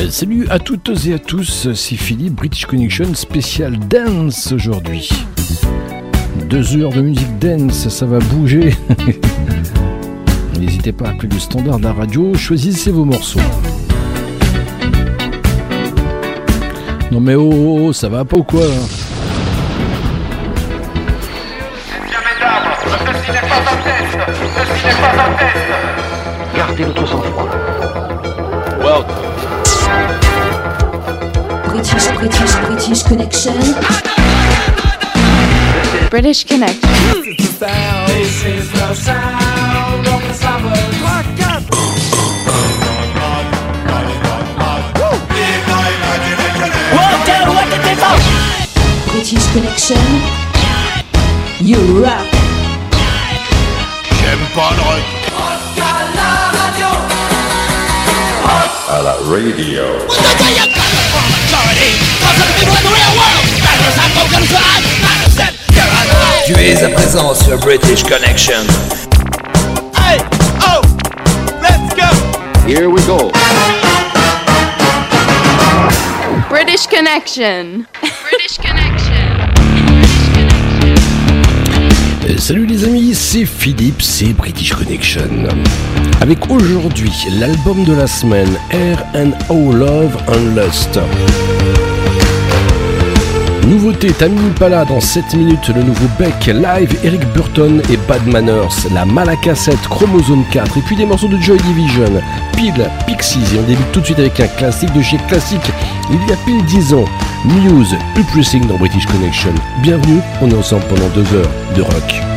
Euh, salut à toutes et à tous, c'est Philippe, British Connection spécial dance aujourd'hui. Deux heures de musique dance, ça va bouger. N'hésitez pas à appeler le standard de la radio, choisissez vos morceaux. Non mais oh, oh, oh ça va pas ou quoi Ceci n'est pas British, British, British Connection. British Connection. This is the sound of the summer. British Connection. You rock. J'aime pas le rock. à la radio. Tu es à présent sur British Connection. Hey, oh, let's go. Here we go. British Connection. British Connection. Euh, Salut les amis, c'est Philippe, c'est British Connection. Avec aujourd'hui l'album de la semaine, Air and O Love and Lust. Nouveauté, Tammy Pala dans 7 minutes, le nouveau Beck, live, Eric Burton et Bad Manners, la Malacassette, Chromosome 4, et puis des morceaux de Joy Division, Pile, Pixies, et on débute tout de suite avec un classique de chez Classique, il y a pile 10 ans, Muse, Ulpressing dans British Connection. Bienvenue, on est ensemble pendant 2 heures de rock.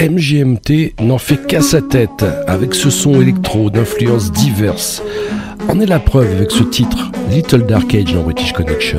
MGMT n'en fait qu'à sa tête, avec ce son électro d'influences diverses. En est la preuve avec ce titre, Little Dark Age dans British Connection.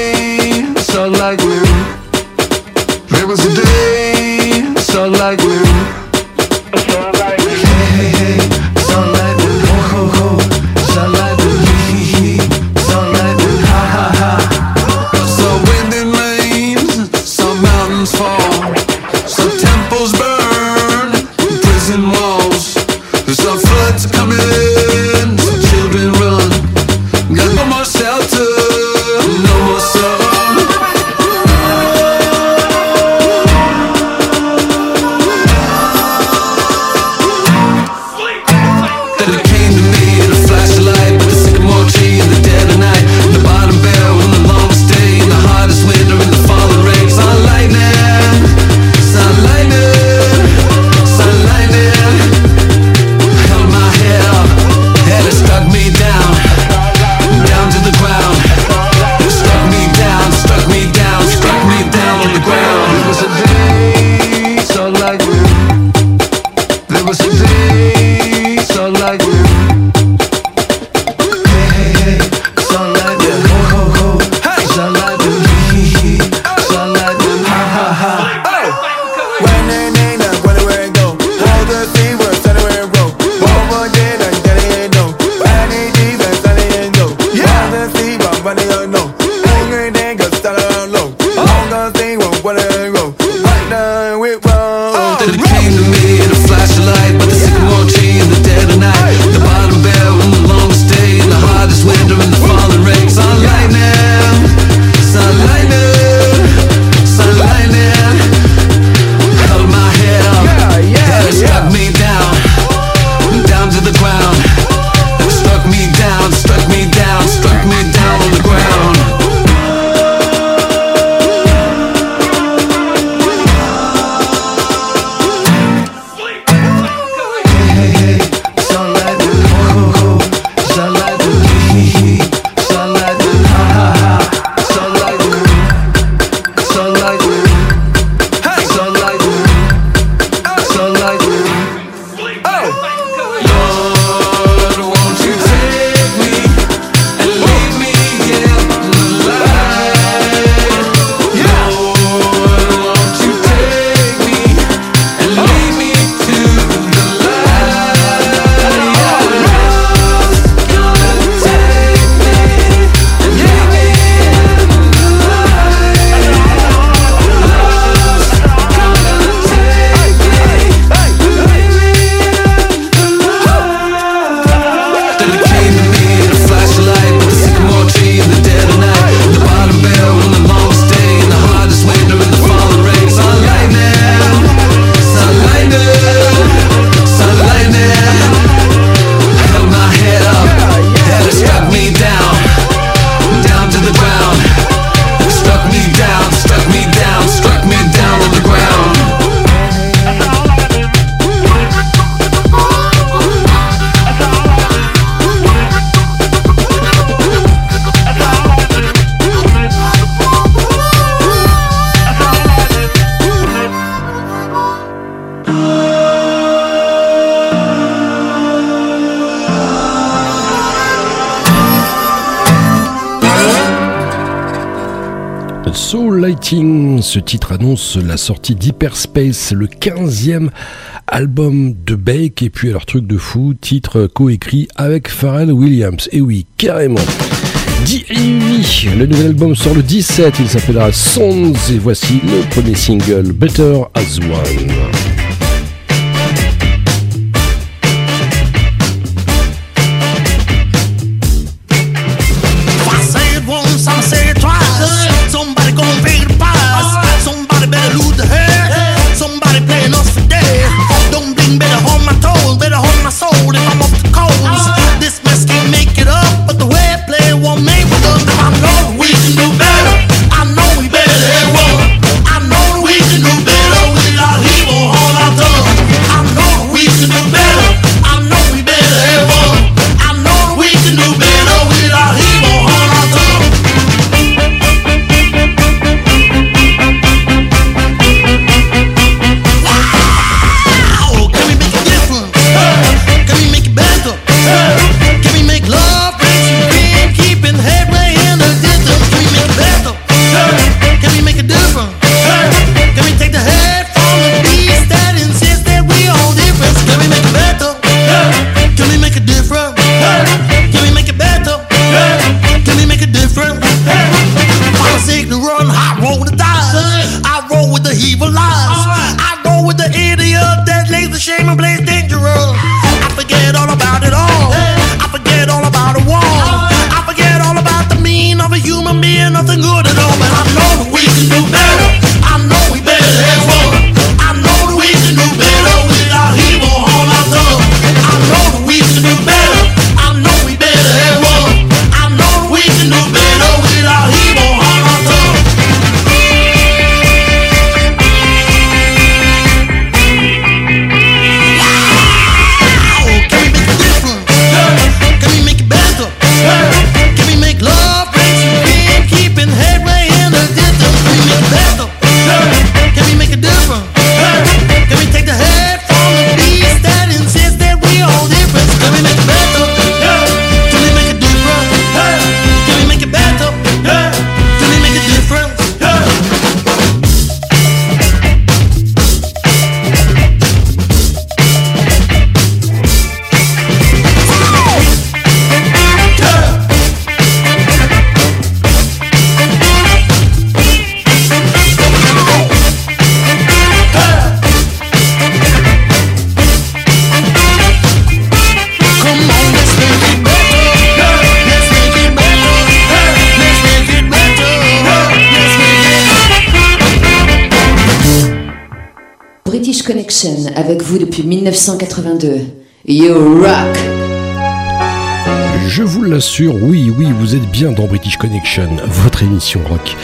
Ce titre annonce la sortie d'Hyperspace, le 15e album de Beck. Et puis, alors, truc de fou, titre coécrit avec Pharrell Williams. Et oui, carrément. D.A.V. Le nouvel album sort le 17, il s'appellera Sons et voici le premier single Better as One. Connection avec vous depuis 1982. You rock! Je vous l'assure, oui, oui, vous êtes bien dans British Connection, votre émission rock.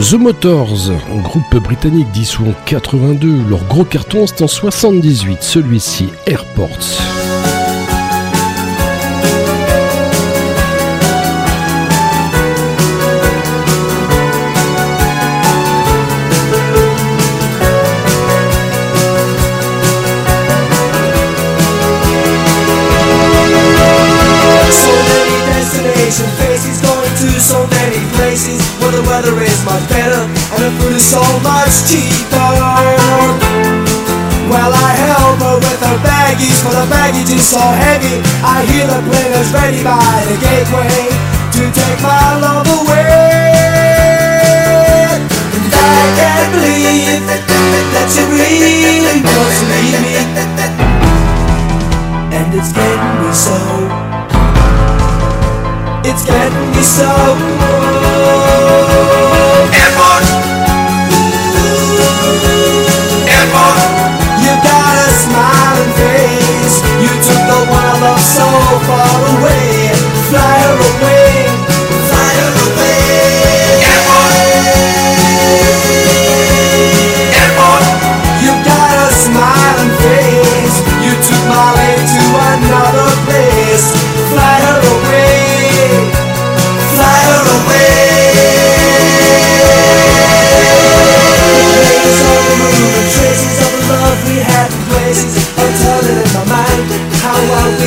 The Motors, groupe britannique dissous en 82, leur gros carton c'est en 78, celui-ci Airports. Much better and the food is so much cheaper. Well, I help her with her baggies, for the baggage is so heavy. I hear the plane is ready by the gateway to take my love away. And I can't believe that you really to leave me. And it's getting me so it's getting me so far away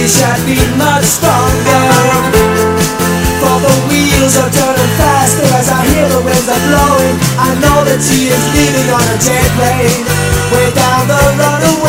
wish I'd been much stronger. For the wheels are turning faster as I hear the winds are blowing. I know that she is leaving on a jet plane. Way down the runaway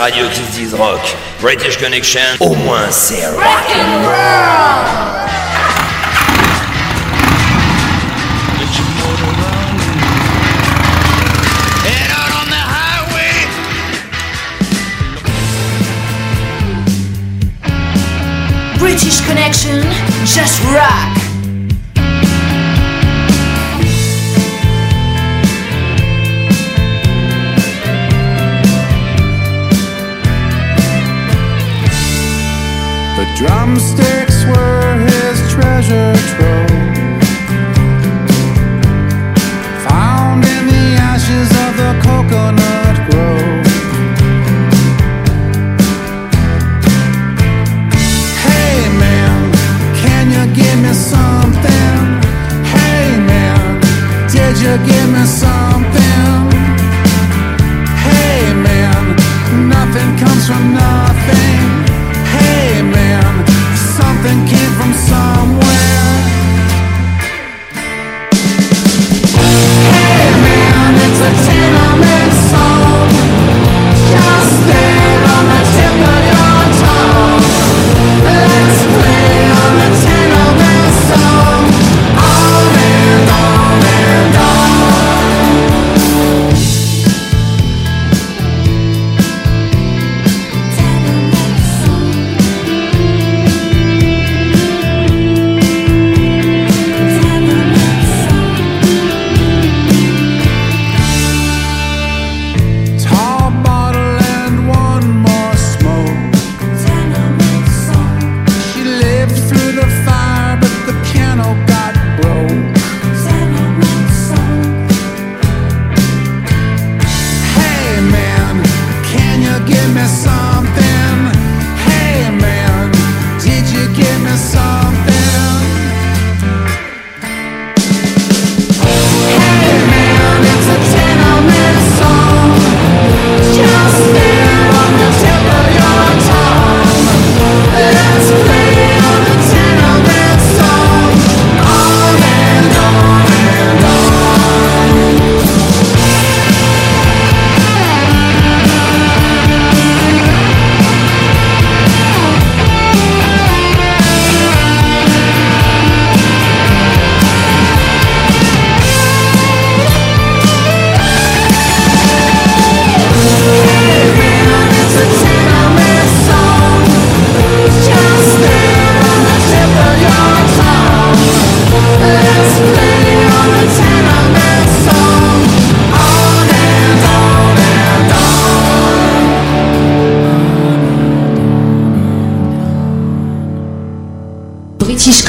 radios qui se disent rock. British Connection, au moins c'est rock. The highway. British Connection, just rock!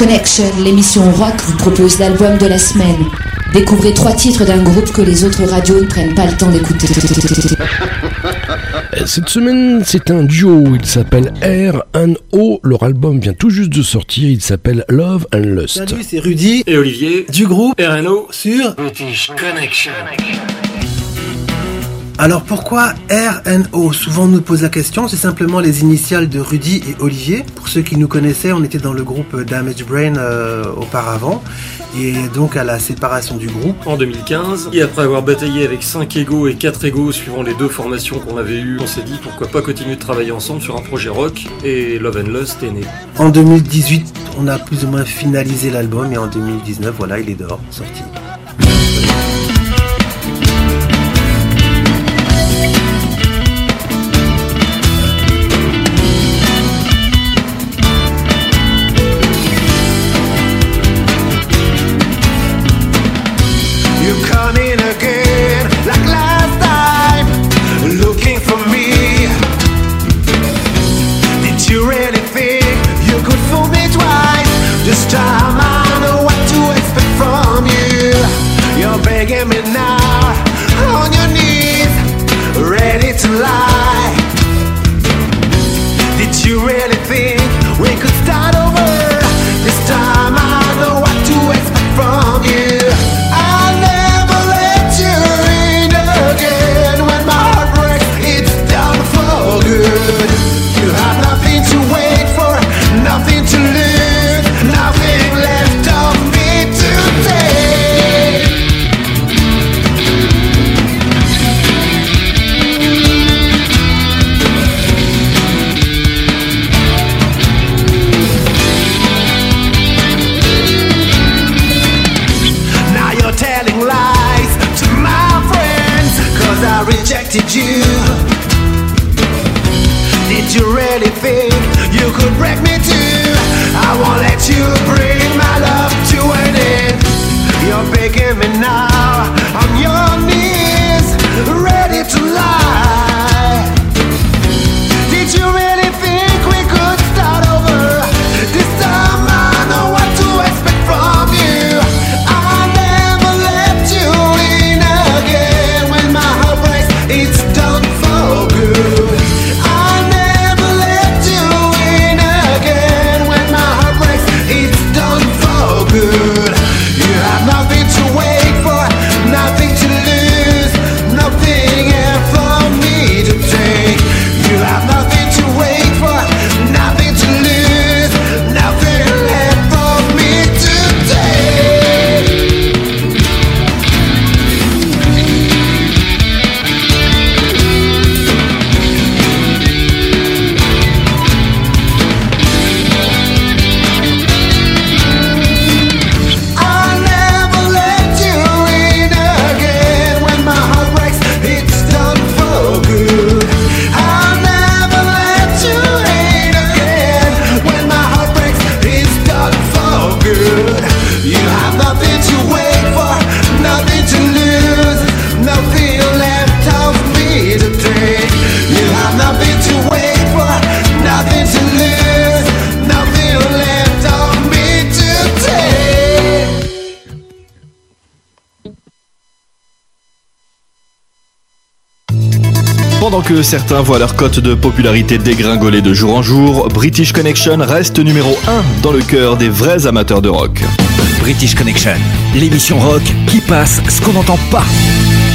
Connection, l'émission rock, vous propose l'album de la semaine. Découvrez trois titres d'un groupe que les autres radios ne prennent pas le temps d'écouter. Cette semaine, c'est un duo. Il s'appelle R and O. Leur album vient tout juste de sortir. Il s'appelle Love and Lust. Salut, c'est Rudy et Olivier du groupe RNO sur British Connection. Alors pourquoi RNO Souvent on nous pose la question, c'est simplement les initiales de Rudy et Olivier. Pour ceux qui nous connaissaient, on était dans le groupe Damage Brain euh, auparavant. Et donc à la séparation du groupe. En 2015, et après avoir bataillé avec 5 égos et 4 égos suivant les deux formations qu'on avait eues, on s'est dit pourquoi pas continuer de travailler ensemble sur un projet rock et Love and Lust est né. En 2018, on a plus ou moins finalisé l'album et en 2019, voilà, il est dehors, sorti. Pendant que certains voient leur cote de popularité dégringoler de jour en jour, British Connection reste numéro 1 dans le cœur des vrais amateurs de rock. British Connection, l'émission rock qui passe ce qu'on n'entend pas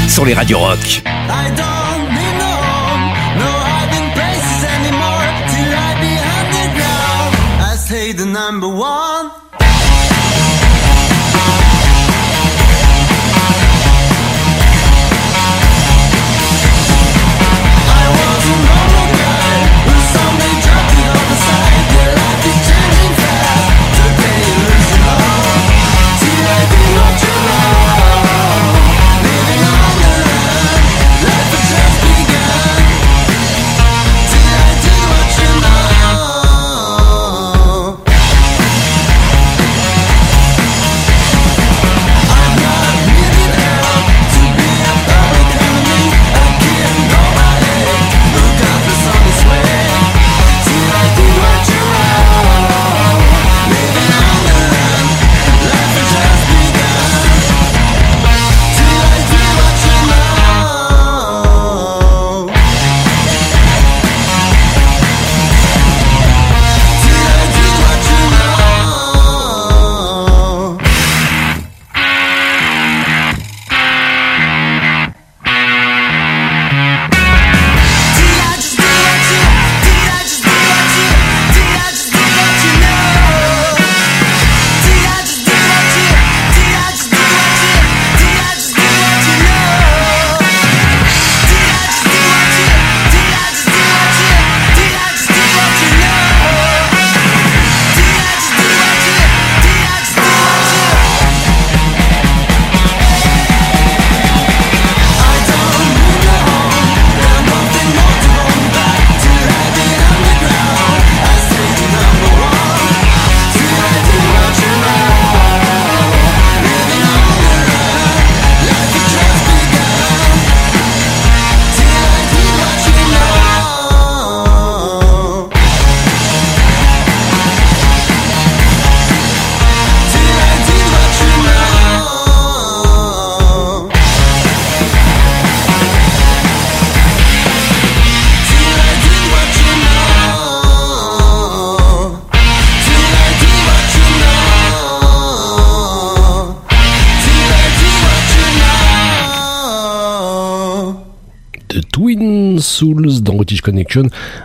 sur les radios rock.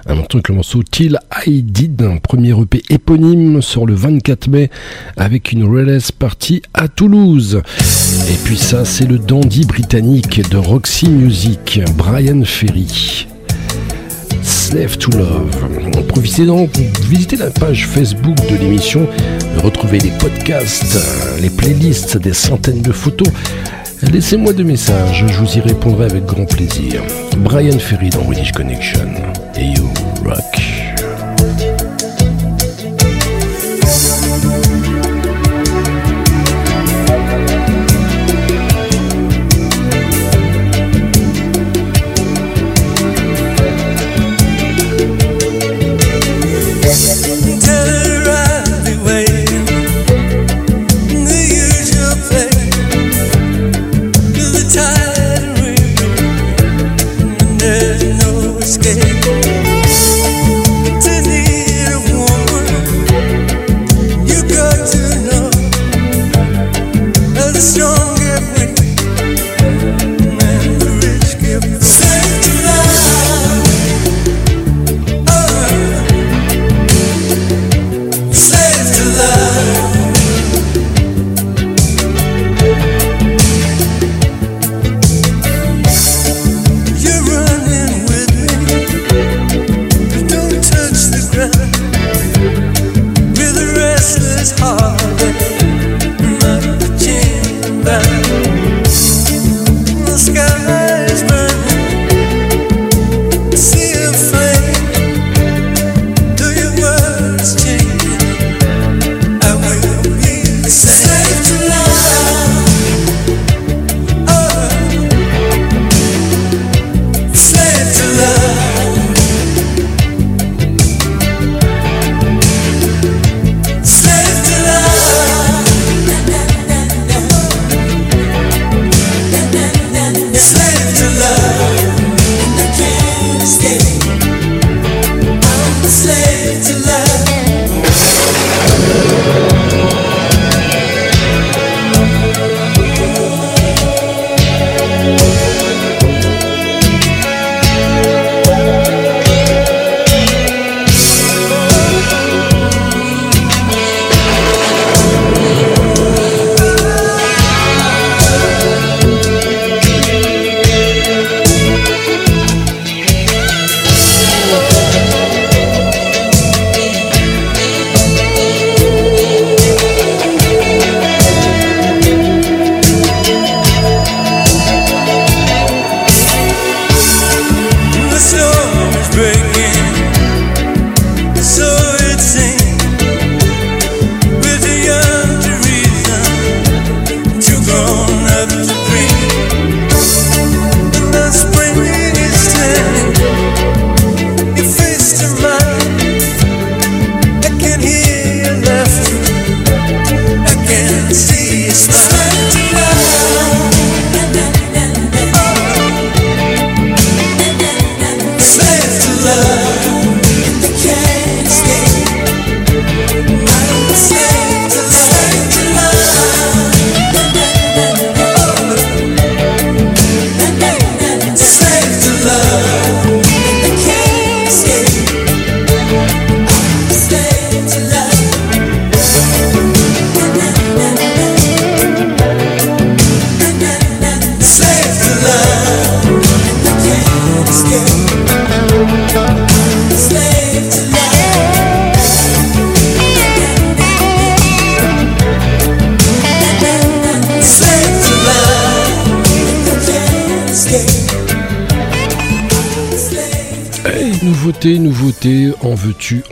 Un morceau avec le morceau Till I Did, un premier EP éponyme sur le 24 mai avec une release party à Toulouse. Et puis ça, c'est le dandy britannique de Roxy Music, Brian Ferry. Slave to Love. Profitez donc, visitez la page Facebook de l'émission, retrouvez les podcasts, les playlists, des centaines de photos. Laissez-moi des messages, je vous y répondrai avec grand plaisir. Brian Ferry dans British Connection. Et you rock.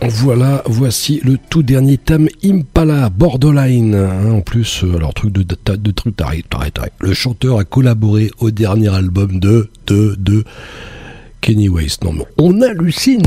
En voilà, voici le tout dernier thème Impala, Borderline. Hein, en plus, euh, alors truc de, de truc, t'arrêtes, t'arrêtes. Le chanteur a collaboré au dernier album de, de, Kenny West. Non mais on hallucine.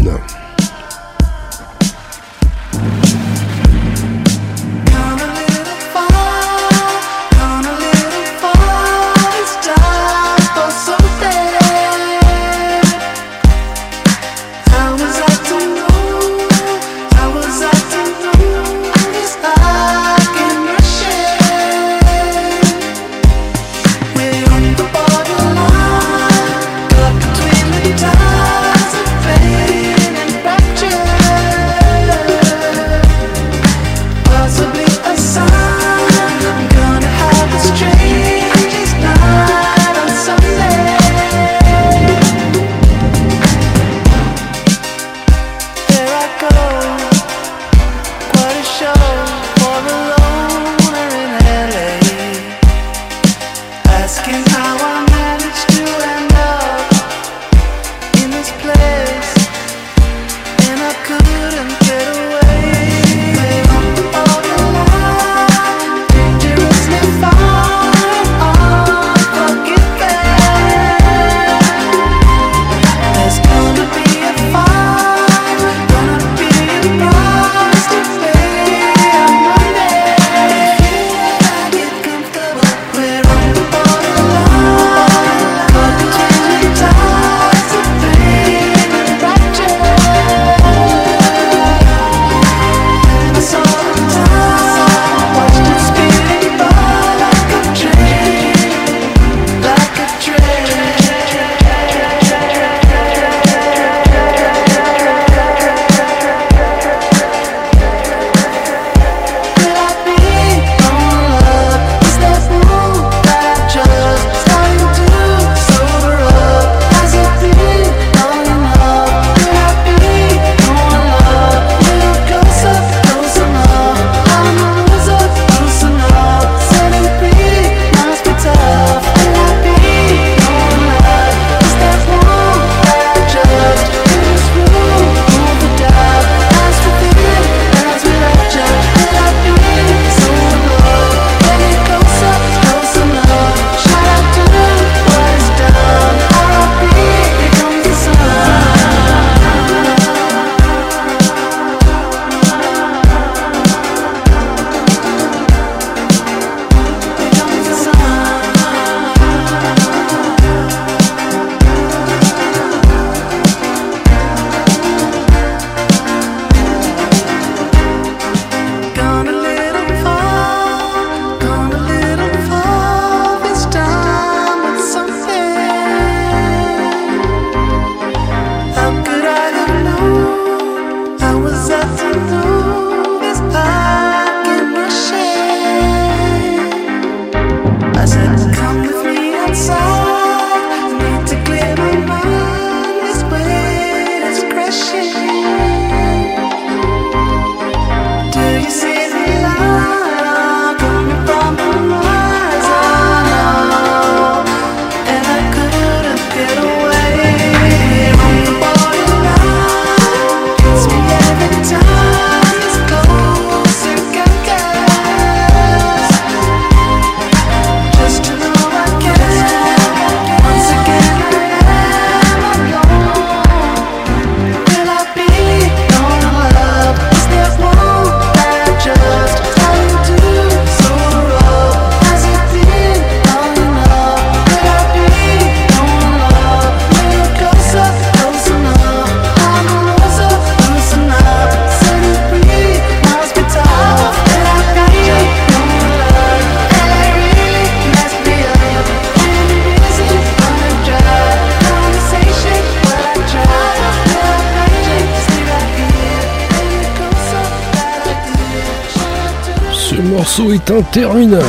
est interminable.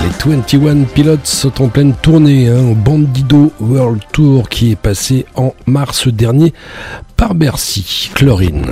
Les 21 Pilots sont en pleine tournée hein, au Bandido World Tour qui est passé en mars dernier par Bercy, Chlorine.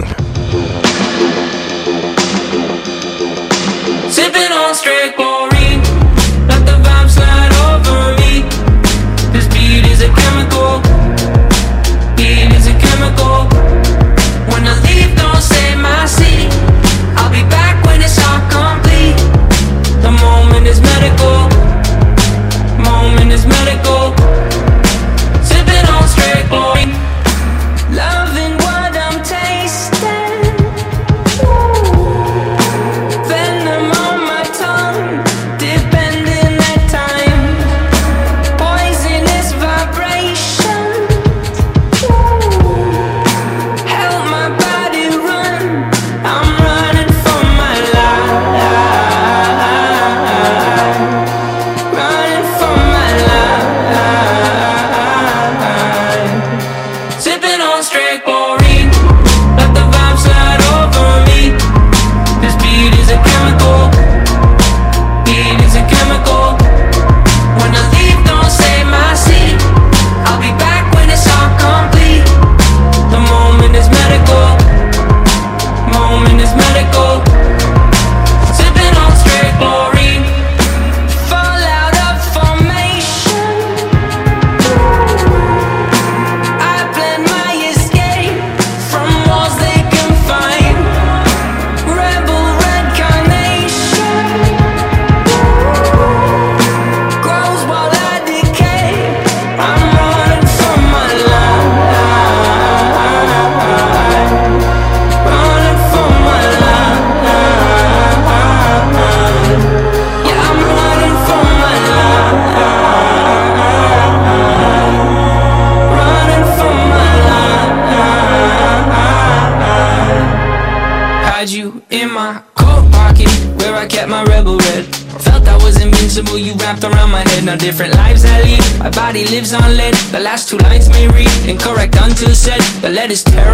unlit The last two lines may read incorrect until said. The letters tear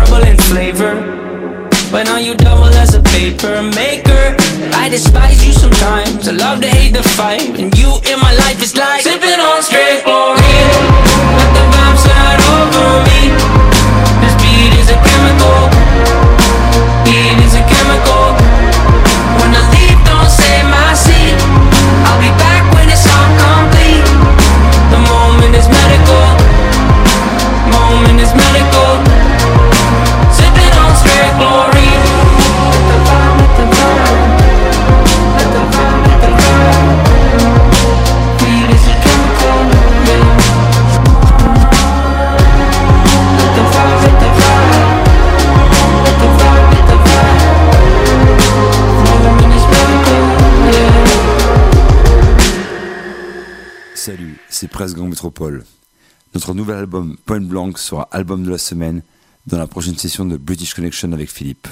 Notre nouvel album Point Blank sera album de la semaine dans la prochaine session de British Connection avec Philippe.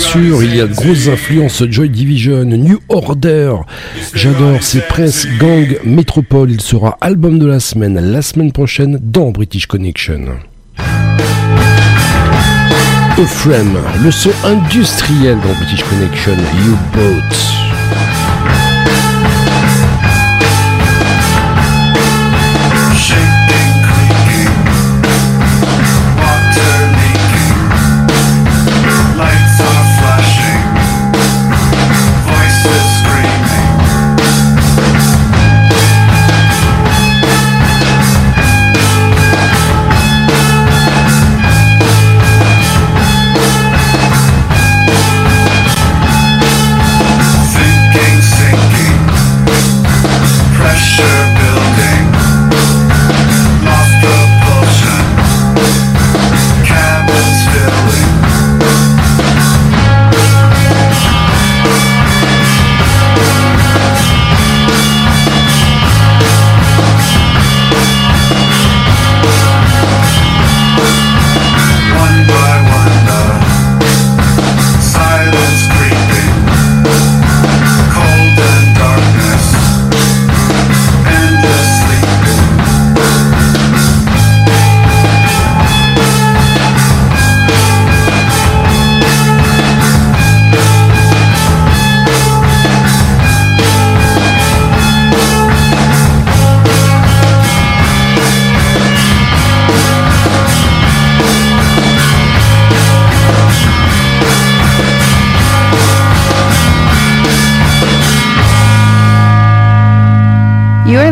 Sûr, il y a de grosses influences Joy Division, New Order. J'adore, c'est Prince Gang Métropole. Il sera album de la semaine, la semaine prochaine, dans British Connection. Frame, le son industriel dans British Connection, U-Boat.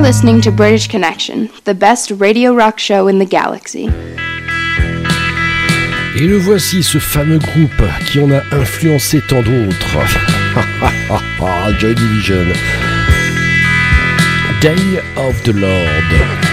Listening to British Connection, the best radio rock show in the galaxy. Et le voici, ce fameux groupe qui en a influencé tant d'autres. Joy Division. Day of the Lord.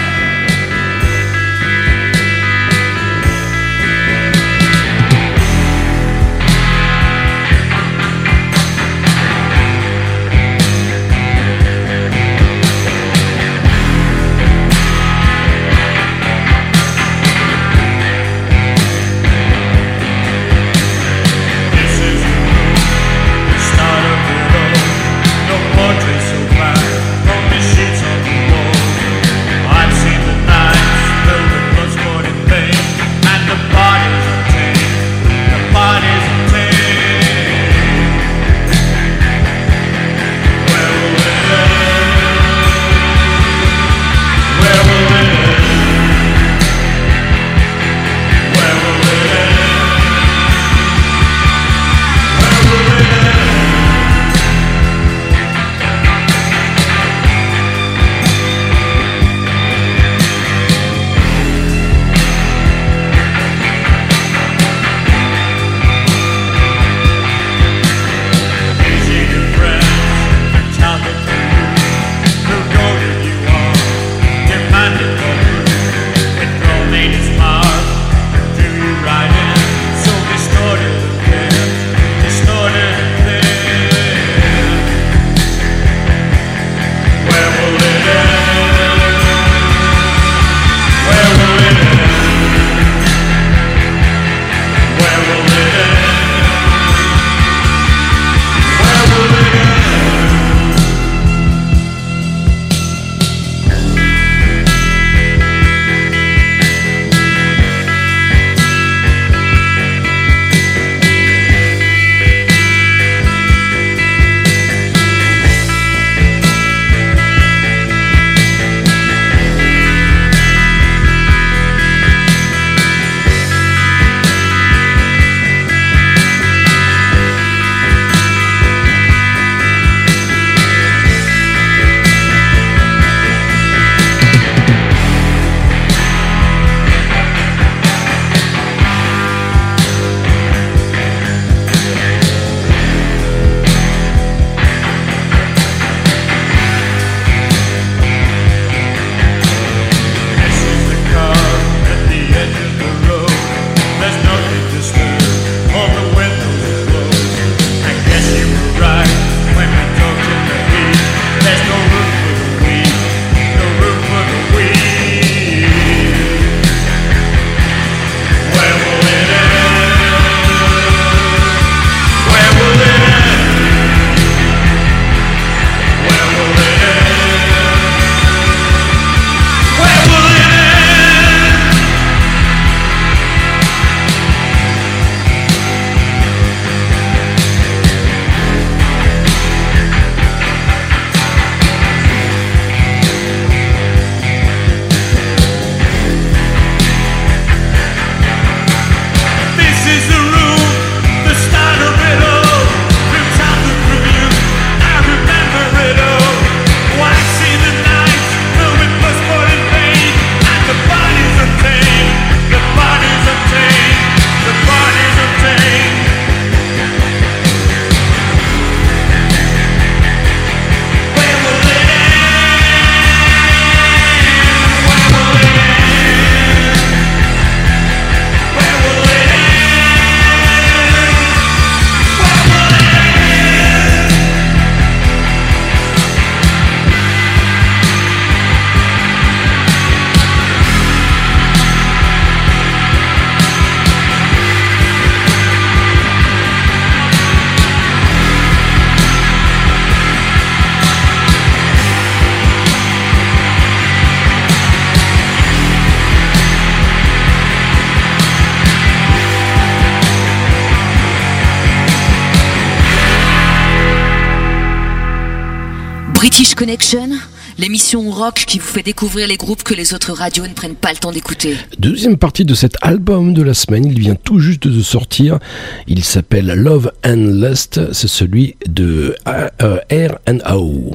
Connection, l'émission rock qui vous fait découvrir les groupes que les autres radios ne prennent pas le temps d'écouter. Deuxième partie de cet album de la semaine, il vient tout juste de sortir. Il s'appelle Love and Lust, c'est celui de euh, R&O.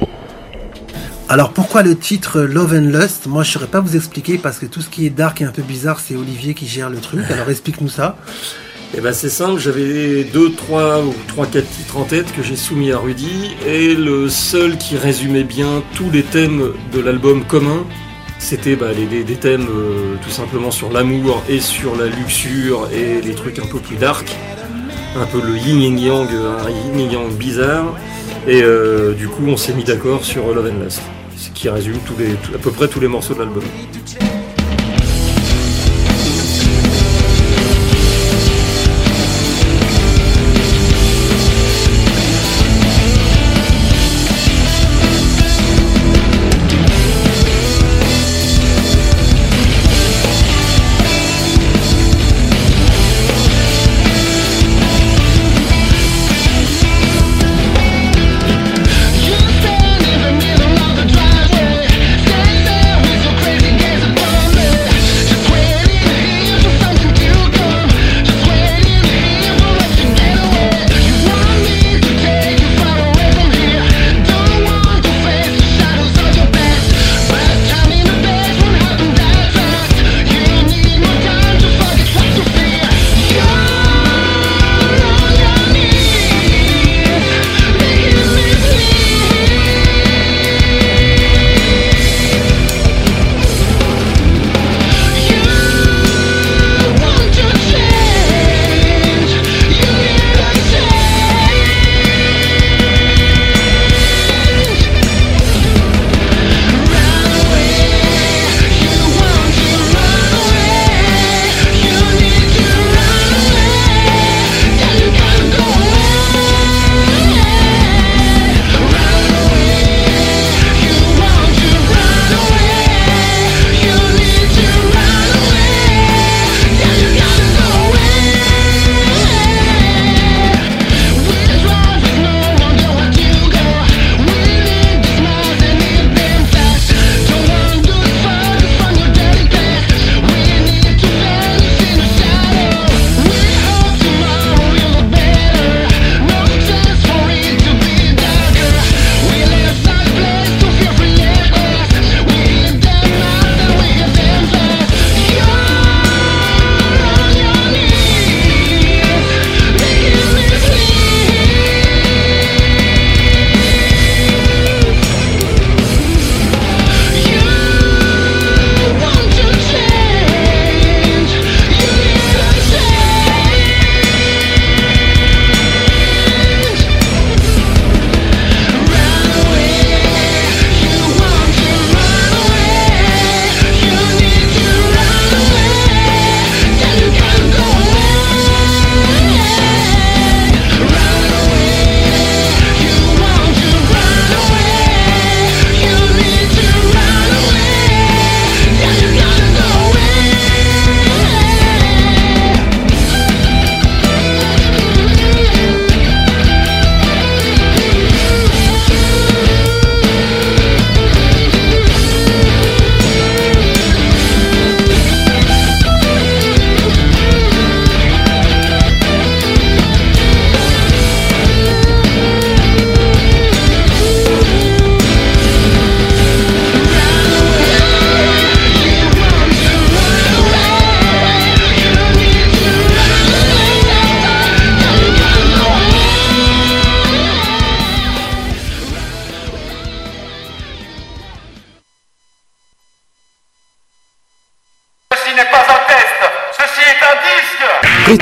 Alors pourquoi le titre Love and Lust? Moi je saurais pas vous expliquer parce que tout ce qui est dark et un peu bizarre c'est Olivier qui gère le truc. Alors explique-nous ça. Et ben c'est simple, j'avais deux, trois ou trois, quatre titres en tête que j'ai soumis à Rudy et le seul qui résumait bien tous les thèmes de l'album commun, c'était bah, des, thèmes euh, tout simplement sur l'amour et sur la luxure et les trucs un peu plus dark, un peu le yin et yang, un yin et yang bizarre. Et euh, du coup on s'est mis d'accord sur Love and Lust, ce qui résume à peu près tous les morceaux de l'album.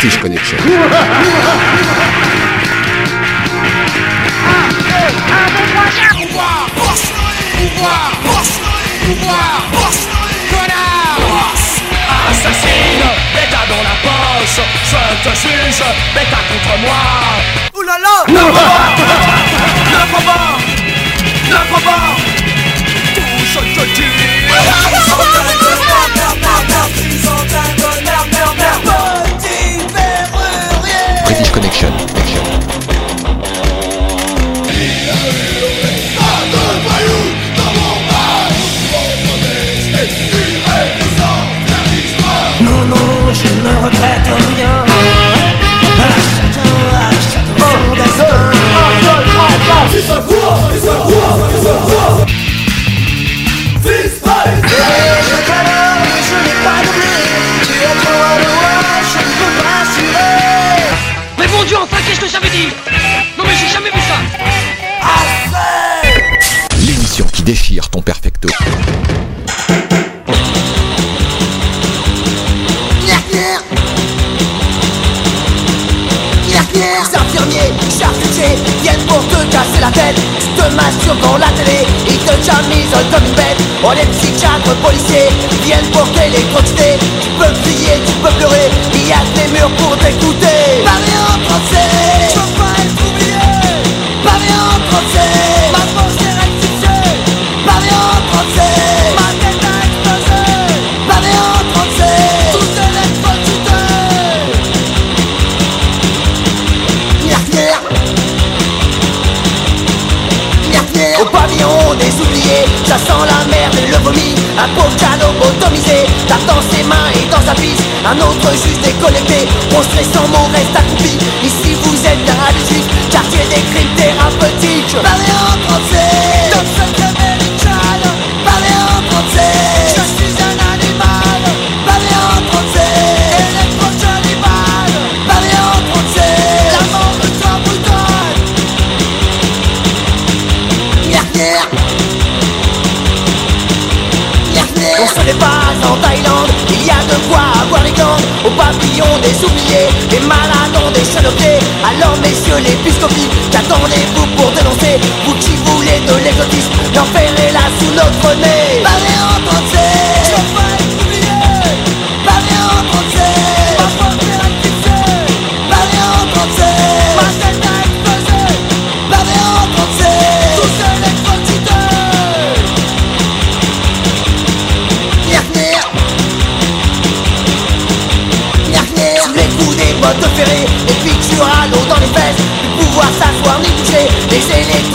Disque British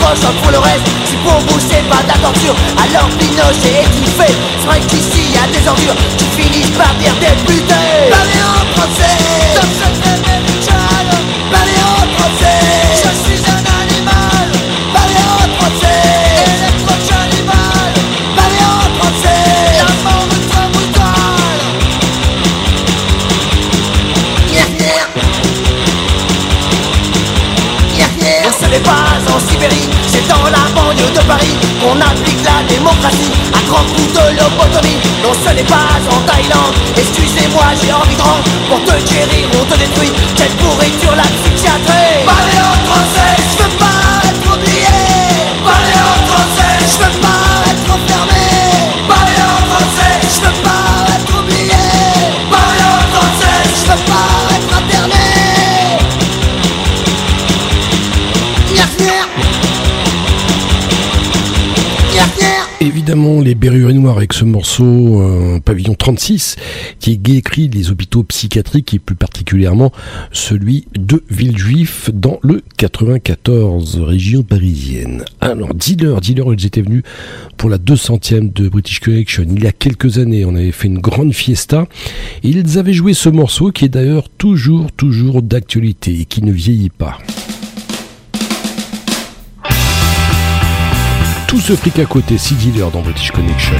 proche, comme pour le reste. Si pour vous c'est pas de la torture, alors Pinochet est une fête C'est vrai qu'ici y a des ordures. Qui finissent par dire des putains. de Paris qu'on applique la démocratie à 30 coups de lobotomie. Non, ce n'est pas en Thaïlande. Excusez-moi, j'ai envie de rendre. Pour te guérir, on te détruit. Quelle pourriture la psychiatrie Parlez en français, les Berrurés Noirs avec ce morceau euh, Pavillon 36 qui est écrit les hôpitaux psychiatriques et plus particulièrement celui de Villejuif dans le 94, région parisienne. Alors, Dealer, Dealer, ils étaient venus pour la 200e de British Connection il y a quelques années. On avait fait une grande fiesta et ils avaient joué ce morceau qui est d'ailleurs toujours, toujours d'actualité et qui ne vieillit pas. tout ce fric à côté, Six Dealer dans British Connection.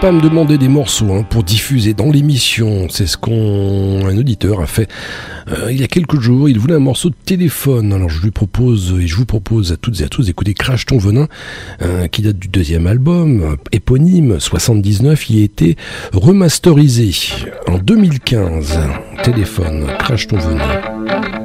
pas me demander des morceaux hein, pour diffuser dans l'émission. C'est ce qu'un auditeur a fait euh, il y a quelques jours. Il voulait un morceau de téléphone. Alors je lui propose et je vous propose à toutes et à tous d'écouter Crash Ton Venin, euh, qui date du deuxième album, euh, éponyme 79. Il a été remasterisé en 2015. Téléphone, Crash Ton Venin.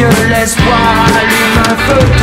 yeux laisse voir allume un feu.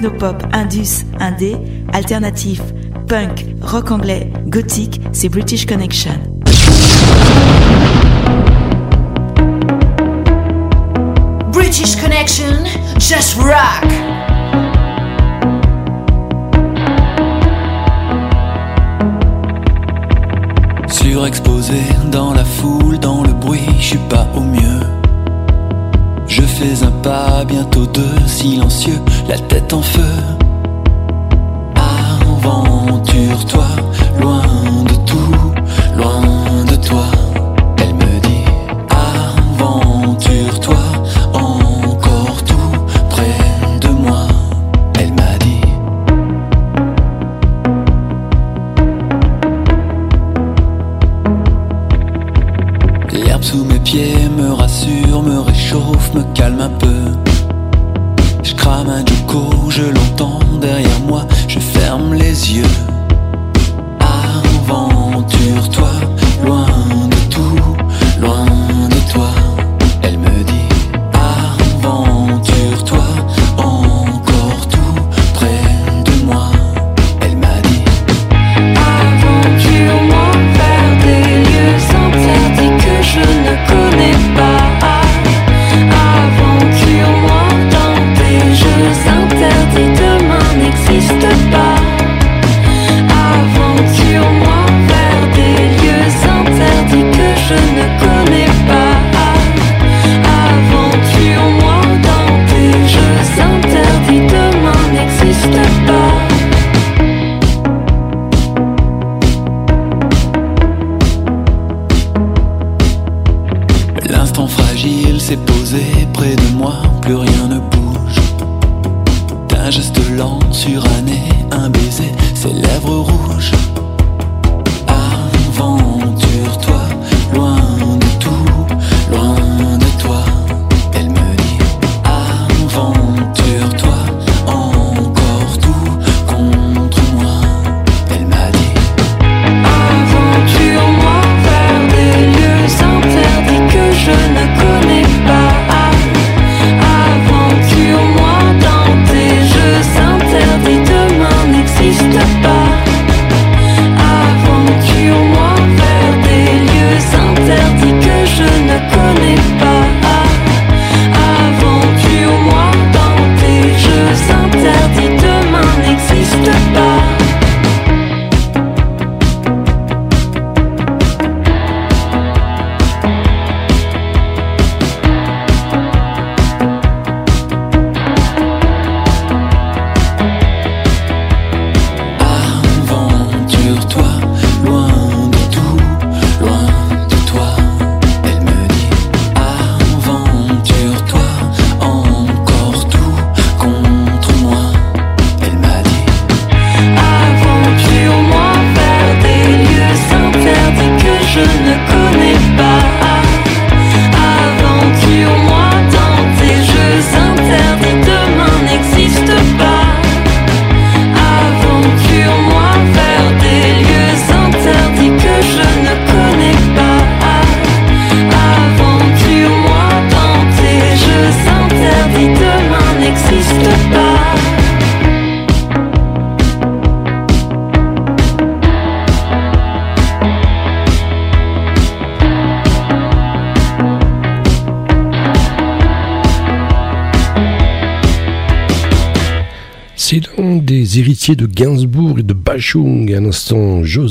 Technopop, indus, indé, alternatif, punk, rock anglais, gothique, c'est British Connection. Deux, silencieux, la tête en feu. Aventure-toi,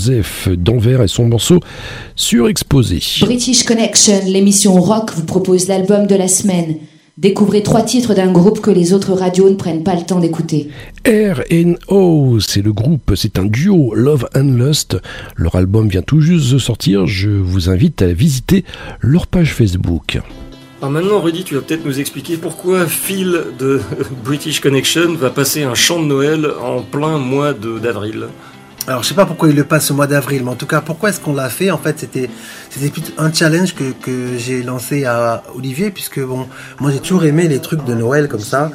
Joseph d'Anvers et son morceau surexposé. British Connection, l'émission rock, vous propose l'album de la semaine. Découvrez trois titres d'un groupe que les autres radios ne prennent pas le temps d'écouter. R&O, c'est le groupe, c'est un duo Love and Lust. Leur album vient tout juste de sortir. Je vous invite à visiter leur page Facebook. Alors maintenant, Rudy, tu vas peut-être nous expliquer pourquoi Phil de British Connection va passer un chant de Noël en plein mois d'avril. Alors, je sais pas pourquoi il le passe au mois d'avril, mais en tout cas, pourquoi est-ce qu'on l'a fait? En fait, c'était c'était un challenge que, j'ai lancé à Olivier, puisque bon, moi j'ai toujours aimé les trucs de Noël comme ça,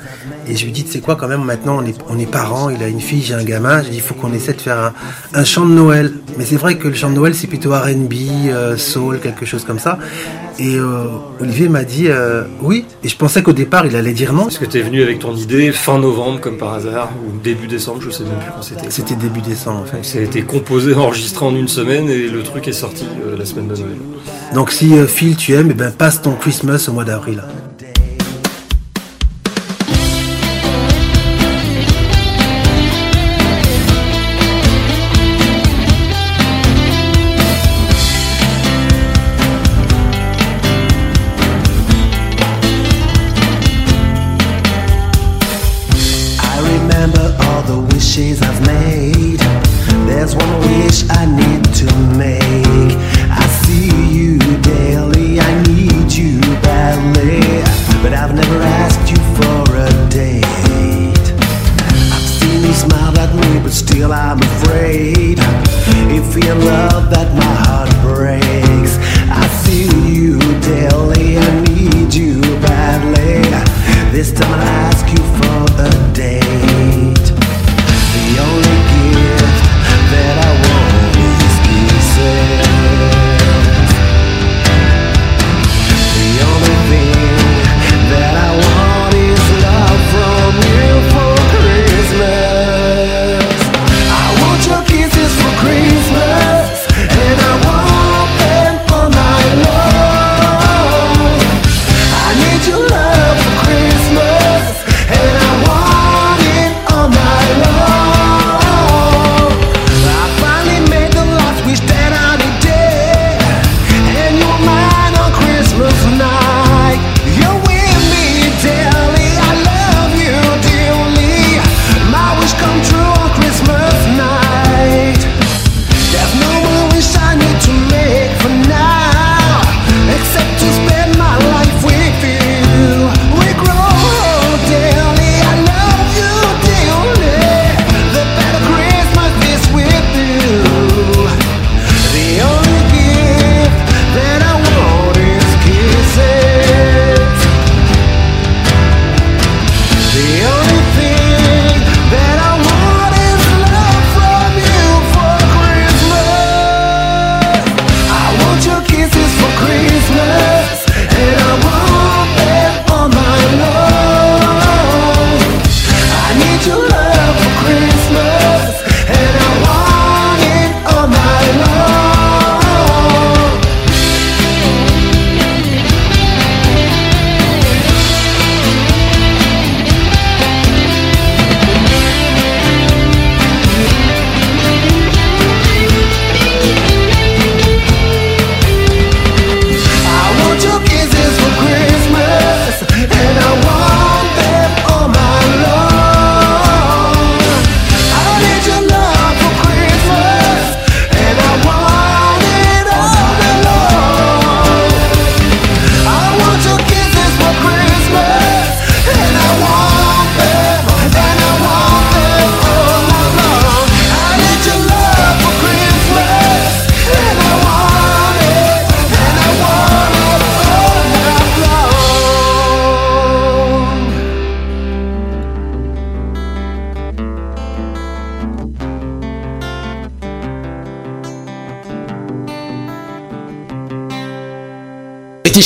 et je lui dis, tu sais quoi, quand même, maintenant on est, on parents, il a une fille, j'ai un gamin, j'ai dit, il faut qu'on essaie de faire un, un chant de Noël. Mais c'est vrai que le chant de Noël, c'est plutôt R&B, euh, soul, quelque chose comme ça. Et euh, Olivier m'a dit euh, oui. Et je pensais qu'au départ, il allait dire non. Parce que t'es venu avec ton idée fin novembre, comme par hasard, ou début décembre, je sais même plus quand c'était. C'était début décembre en fait. Ça a été composé, enregistré en une semaine, et le truc est sorti euh, la semaine de Noël. Donc si Phil, tu aimes, eh ben, passe ton Christmas au mois d'avril.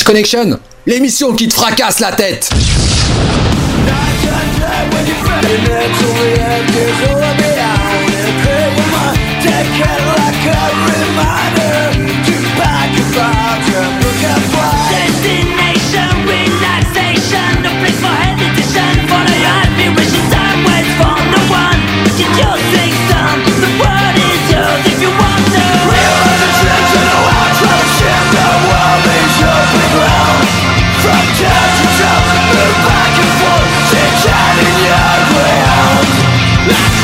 Connection, l'émission qui te fracasse la tête.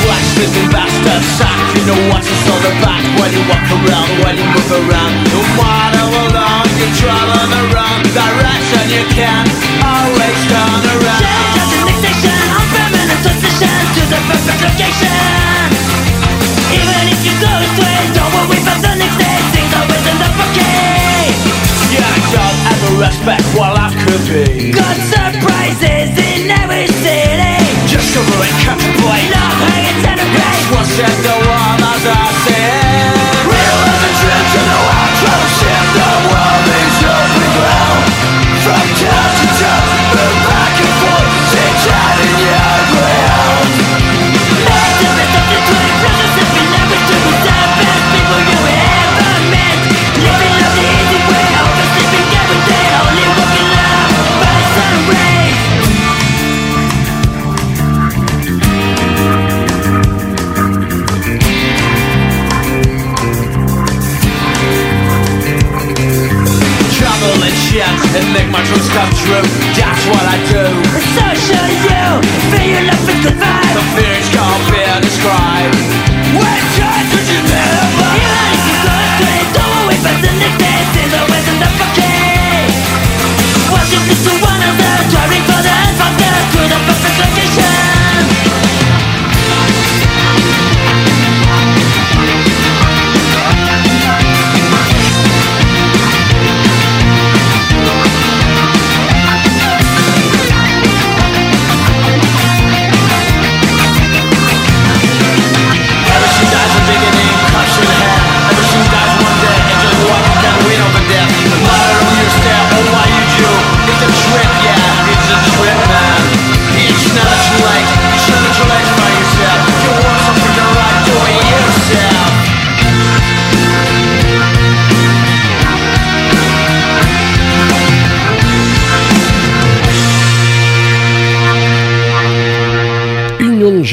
Living bastard sack You know what it's all about When you walk around, when you move around. No matter how long you travel the wrong direction You can always turn around. Change of destination On permanent transition To the perfect location. Even if you go astray Don't worry about the next day Things always end up okay. Yeah, I don't ever respect what I could be. Got surprises in every city. Just a ruined country boy. Not hanging to the grave What's in the world as I see true.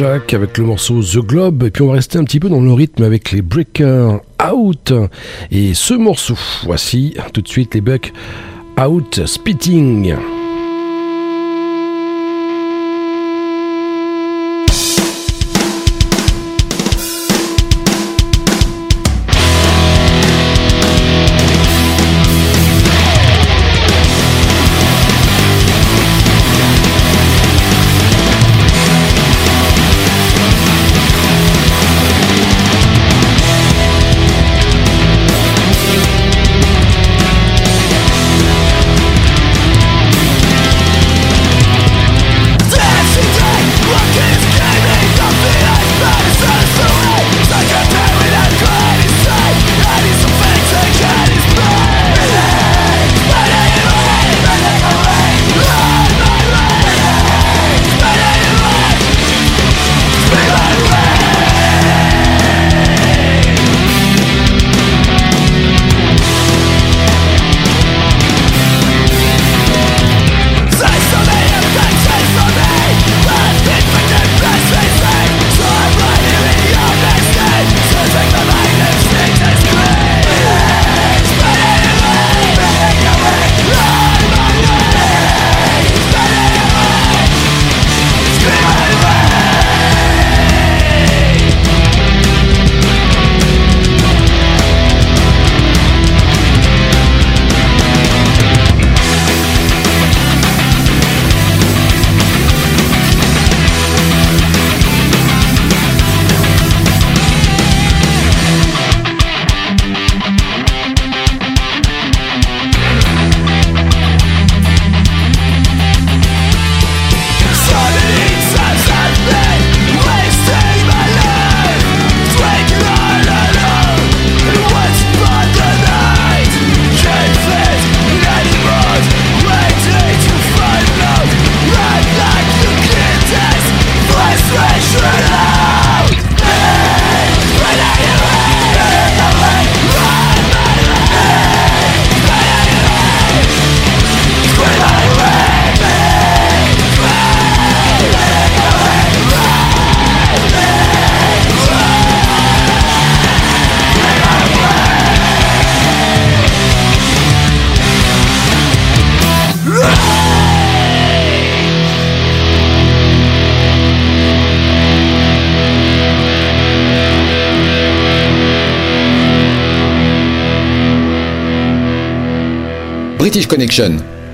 Avec le morceau The Globe. Et puis on va rester un petit peu dans le rythme avec les Breaker Out. Et ce morceau, voici tout de suite les Bucks Out Spitting.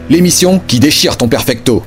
L'émission qui déchire ton perfecto.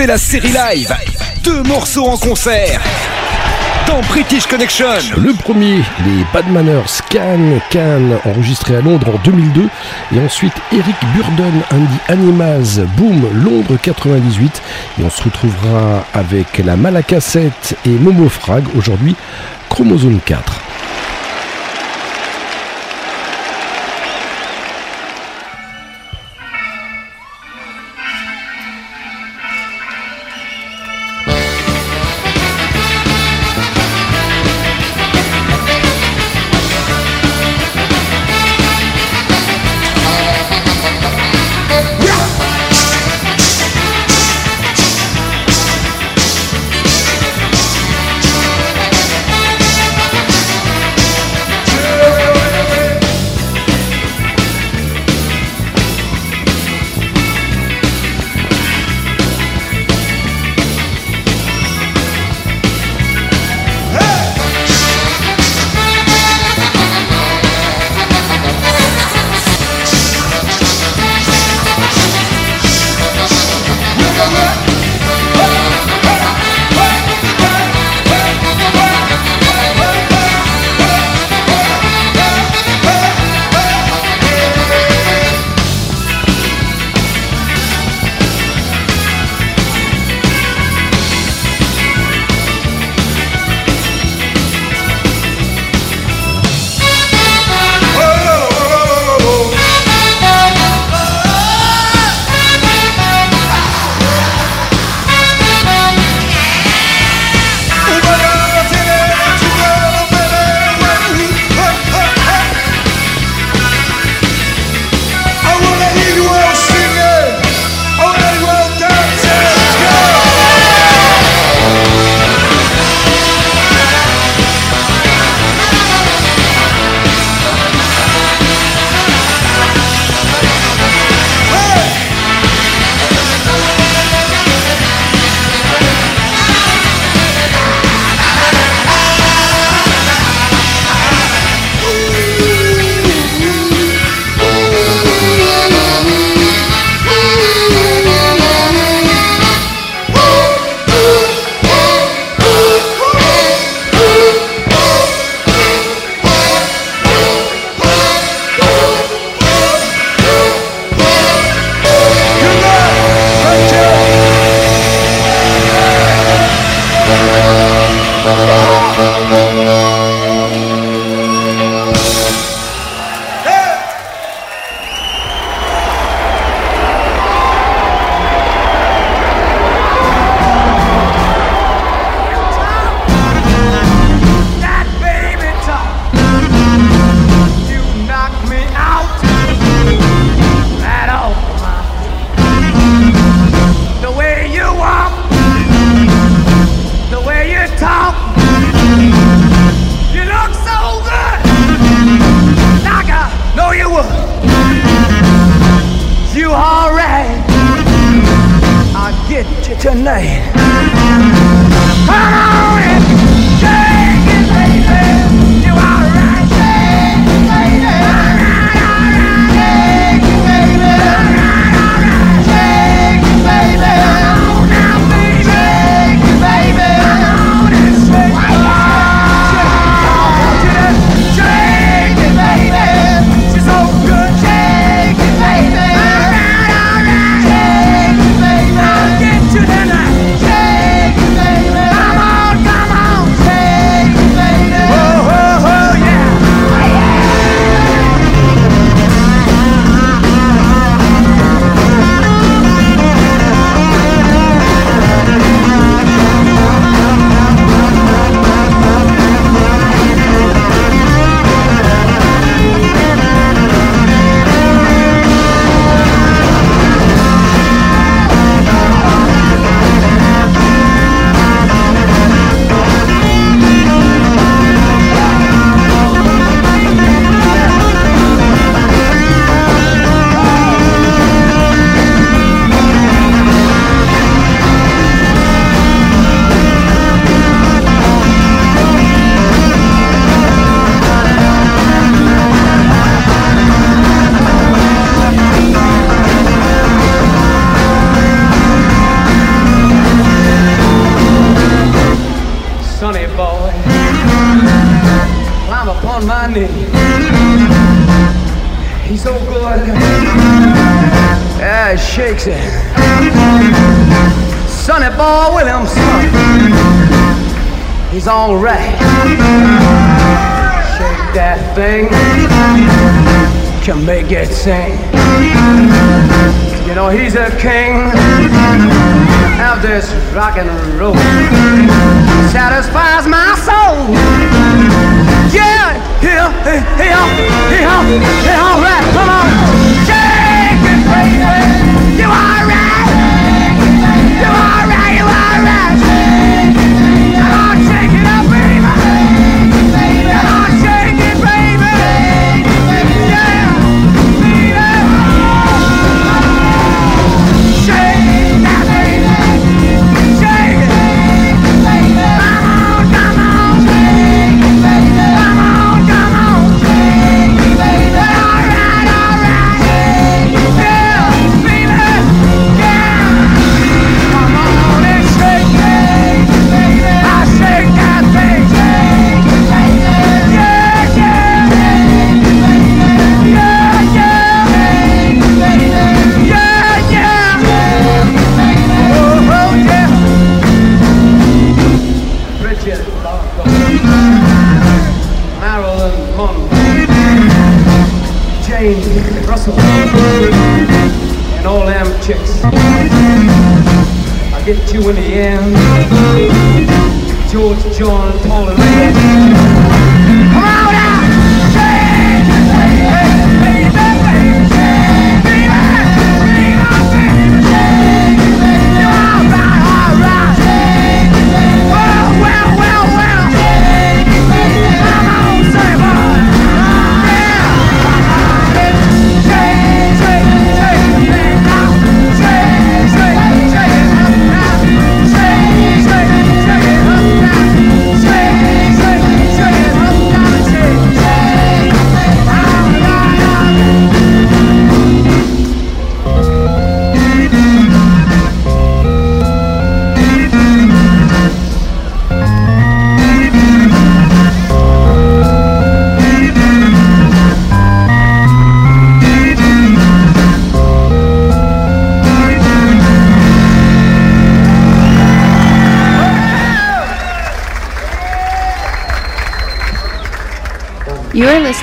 C'est la série live. Deux morceaux en concert. Dans British Connection. Le premier, les Bad Manners Can Can, enregistré à Londres en 2002. Et ensuite, Eric Burdon and the Animals, Boom, Londres 98. Et on se retrouvera avec la Malacassette et Momo Frag, aujourd'hui Chromosome 4.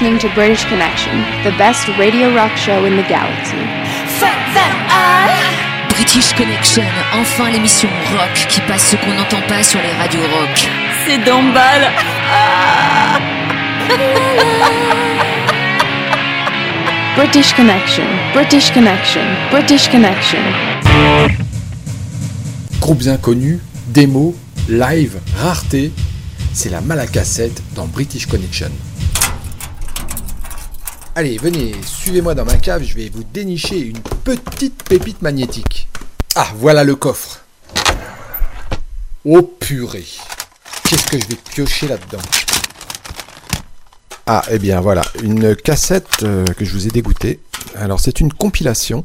Listening to British Connection, the best radio rock show in the galaxy. British Connection, enfin l'émission rock qui passe ce qu'on n'entend pas sur les radios rock. C'est d'emballe. British Connection, British Connection, British Connection. Groupes inconnus, démos, live, rareté, c'est la malacassette dans British Connection. Allez, venez, suivez-moi dans ma cave, je vais vous dénicher une petite pépite magnétique. Ah, voilà le coffre. Oh purée. Qu'est-ce que je vais piocher là-dedans? Ah, eh bien voilà, une cassette euh, que je vous ai dégoûtée. Alors c'est une compilation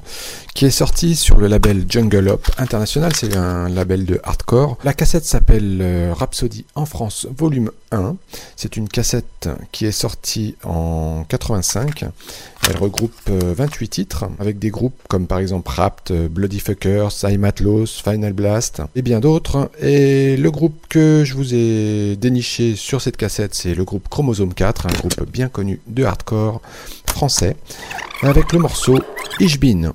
qui est sortie sur le label Jungle Up International, c'est un label de hardcore. La cassette s'appelle euh, Rhapsody en France volume 1. C'est une cassette qui est sortie en 85. Elle regroupe euh, 28 titres avec des groupes comme par exemple Rapt, euh, Bloody Fuckers, I'm Atlos, Final Blast et bien d'autres. Et le groupe que je vous ai déniché sur cette cassette, c'est le groupe Chromosome 4, un groupe bien connu de hardcore français, avec le morceau Ich bin.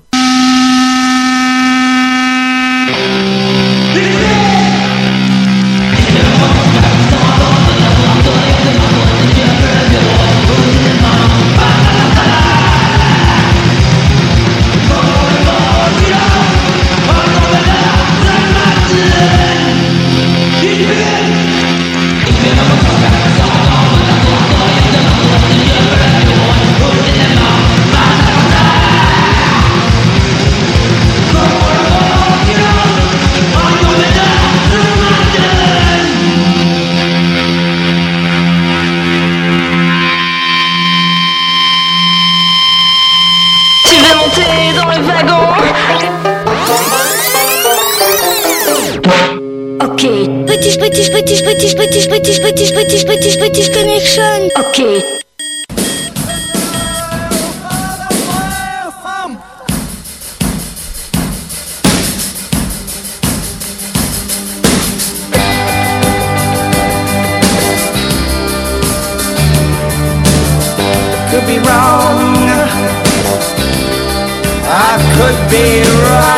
Okay. British, British, British, British, British, British, British, British, British, British connection. Okay. could be wrong. I could be right.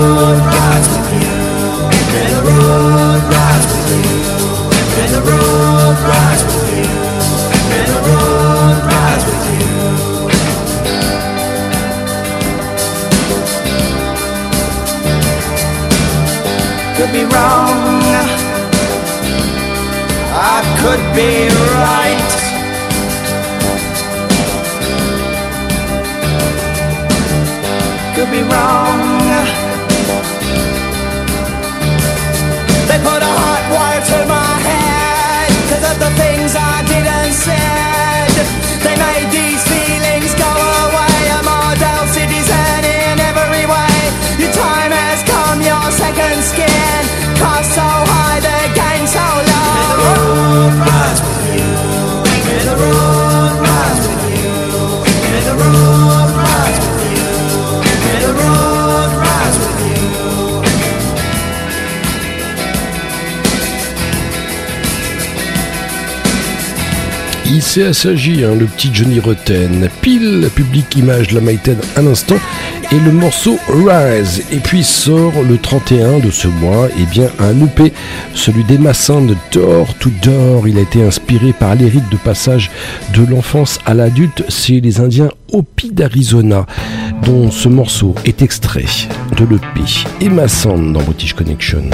road rides with you. The road rides with you. The road rides with you. The road rides with you. Could be wrong. I could be wrong. CSAJ, hein, le petit Johnny Rotten. Pile, la publique image de la Maïten un instant, et le morceau Rise. Et puis sort le 31 de ce mois, et bien un EP, celui des Massins de Door to Door. Il a été inspiré par les rites de passage de l'enfance à l'adulte chez les Indiens Hopi d'Arizona, dont ce morceau est extrait de l'EP Emma Sand dans British Connection.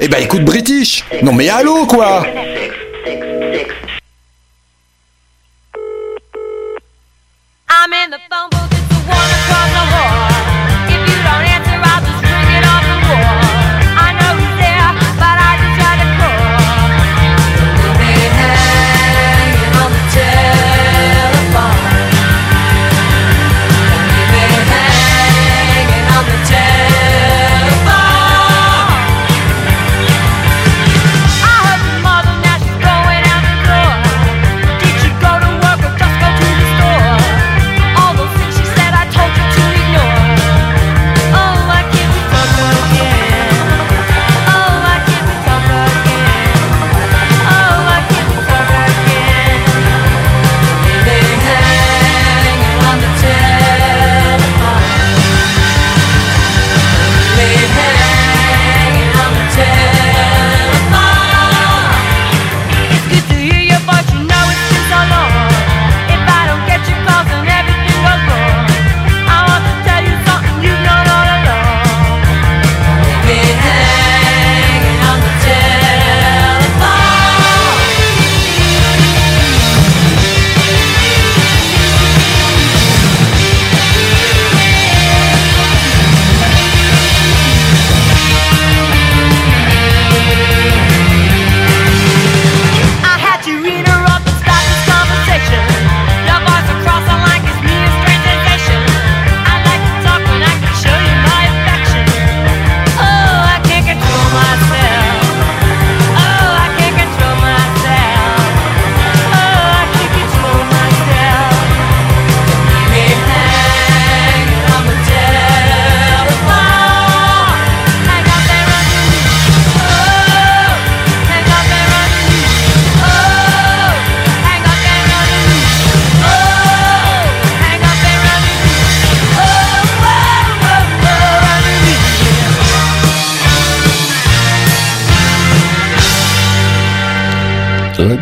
Eh ben écoute British. Non mais allô quoi?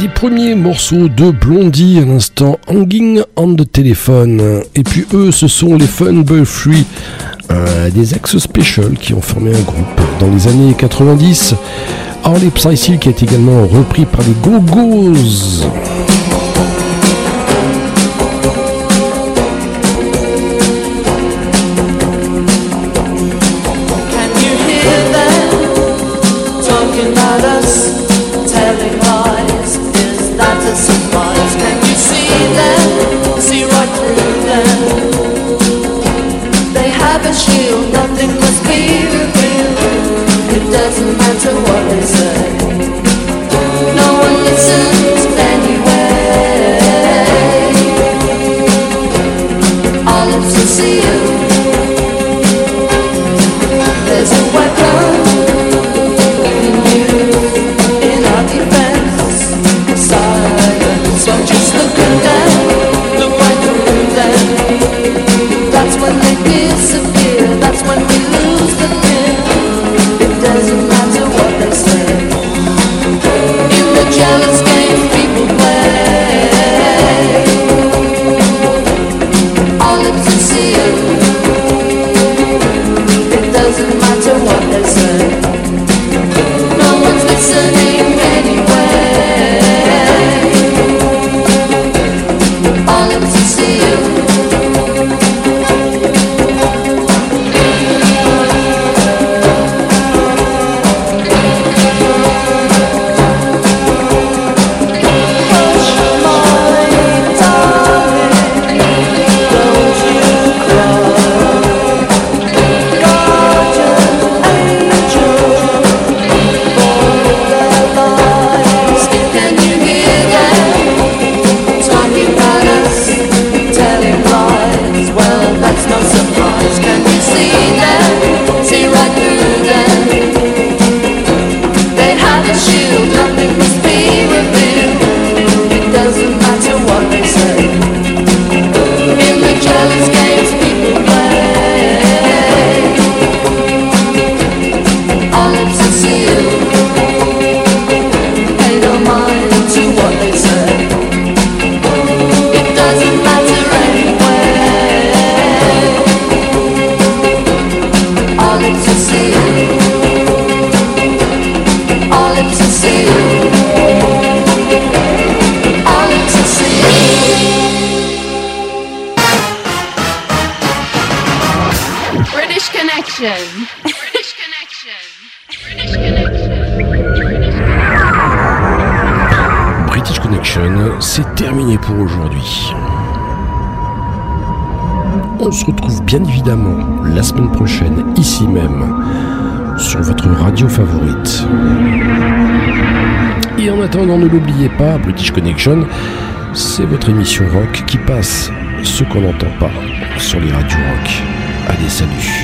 des premiers morceaux de Blondie, à l'instant Hanging on the Telephone. Et puis eux, ce sont les Fun Boy Free, euh, des ex special qui ont formé un groupe dans les années 90. Or, les Psycil qui est également repris par les Go-Go's. Connection, non ne l'oubliez pas, British Connection, c'est votre émission rock qui passe ce qu'on n'entend pas sur les radios rock. Allez, salut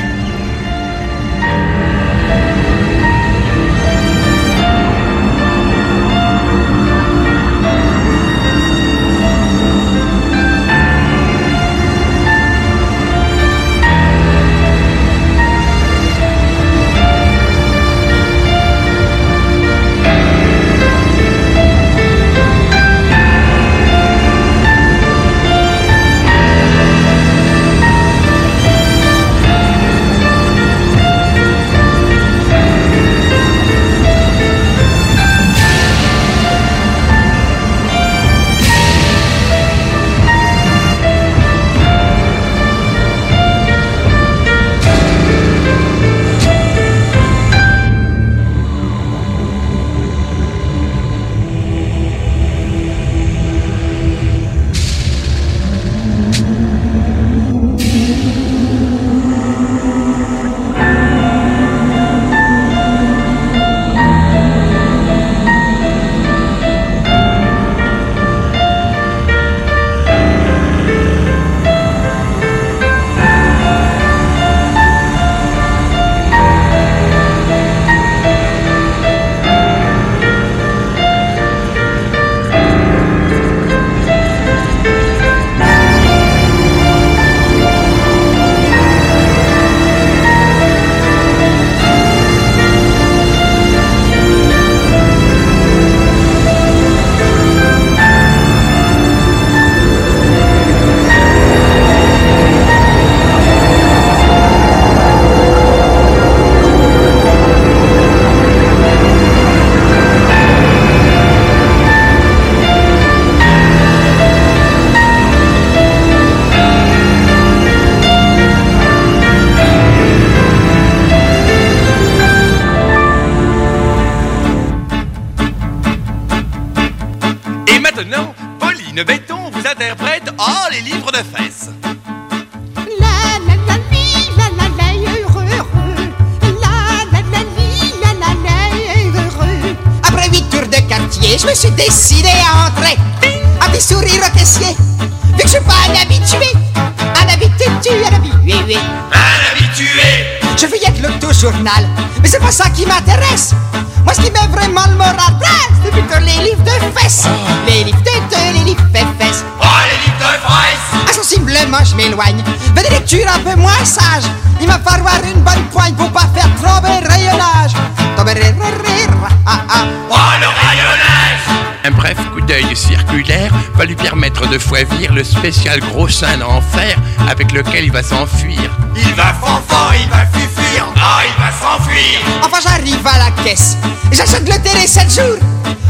de foivir le spécial gros sein d'enfer avec lequel il va s'enfuir. Il va fanfan, il va fufuir Ah il va s'enfuir Enfin, j'arrive à la caisse. Et j'achète le télé 7 jours.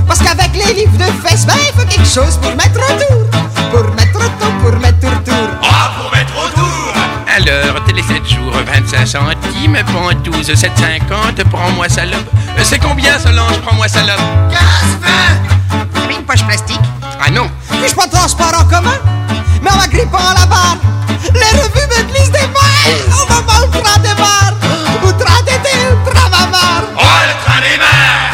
Parce qu'avec les livres de fesses, ben, il faut quelque chose pour mettre autour. Pour mettre autour, pour mettre autour. Ah pour mettre autour Alors, télé 7 jours, 25 centimes, pontouse 7,50, prends-moi salope. Euh, C'est combien Solange, prends-moi salope 15, 20. Vous avez une poche plastique Ah non Puis-je pas de transport en commun Mais en m'agrippant à la barre, les revues me glissent des mains au moment où le train démarre. Où le train d'été, le train Oh le train démarre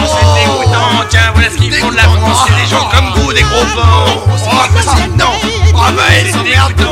Oh, c'est dégoûtant, tiens, voilà ce qu'ils font de la France, c'est des gens comme vous, des gros porcs Oh, c'est pas possible, non. Oh bah elle est dégoûtante